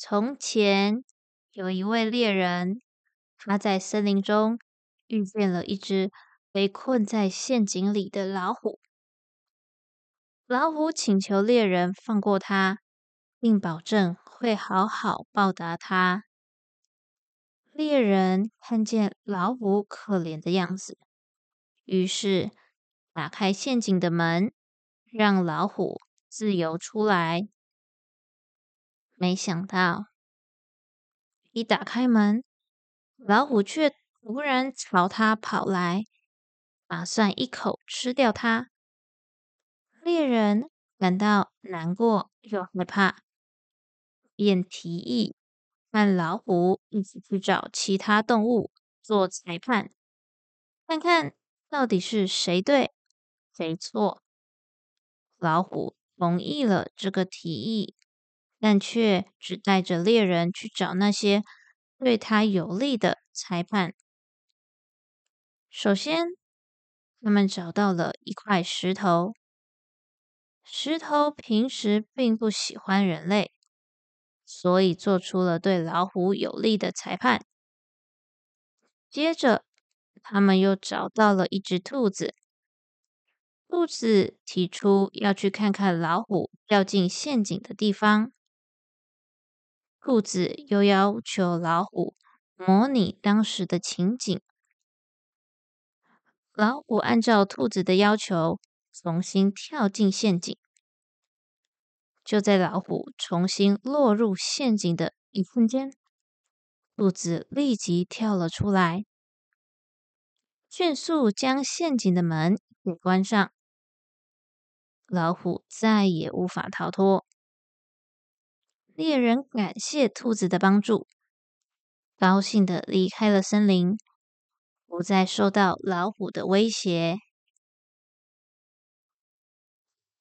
从前有一位猎人，他在森林中遇见了一只被困在陷阱里的老虎。老虎请求猎人放过他，并保证会好好报答他。猎人看见老虎可怜的样子，于是打开陷阱的门，让老虎自由出来。没想到，一打开门，老虎却突然朝他跑来，打算一口吃掉他。猎人感到难过又害怕，便提议和老虎一起去找其他动物做裁判，看看到底是谁对谁错。老虎同意了这个提议，但却只带着猎人去找那些对他有利的裁判。首先，他们找到了一块石头。石头平时并不喜欢人类，所以做出了对老虎有利的裁判。接着，他们又找到了一只兔子。兔子提出要去看看老虎掉进陷阱的地方。兔子又要求老虎模拟当时的情景。老虎按照兔子的要求。重新跳进陷阱，就在老虎重新落入陷阱的一瞬间，兔子立即跳了出来，迅速将陷阱的门给关上。老虎再也无法逃脱。猎人感谢兔子的帮助，高兴的离开了森林，不再受到老虎的威胁。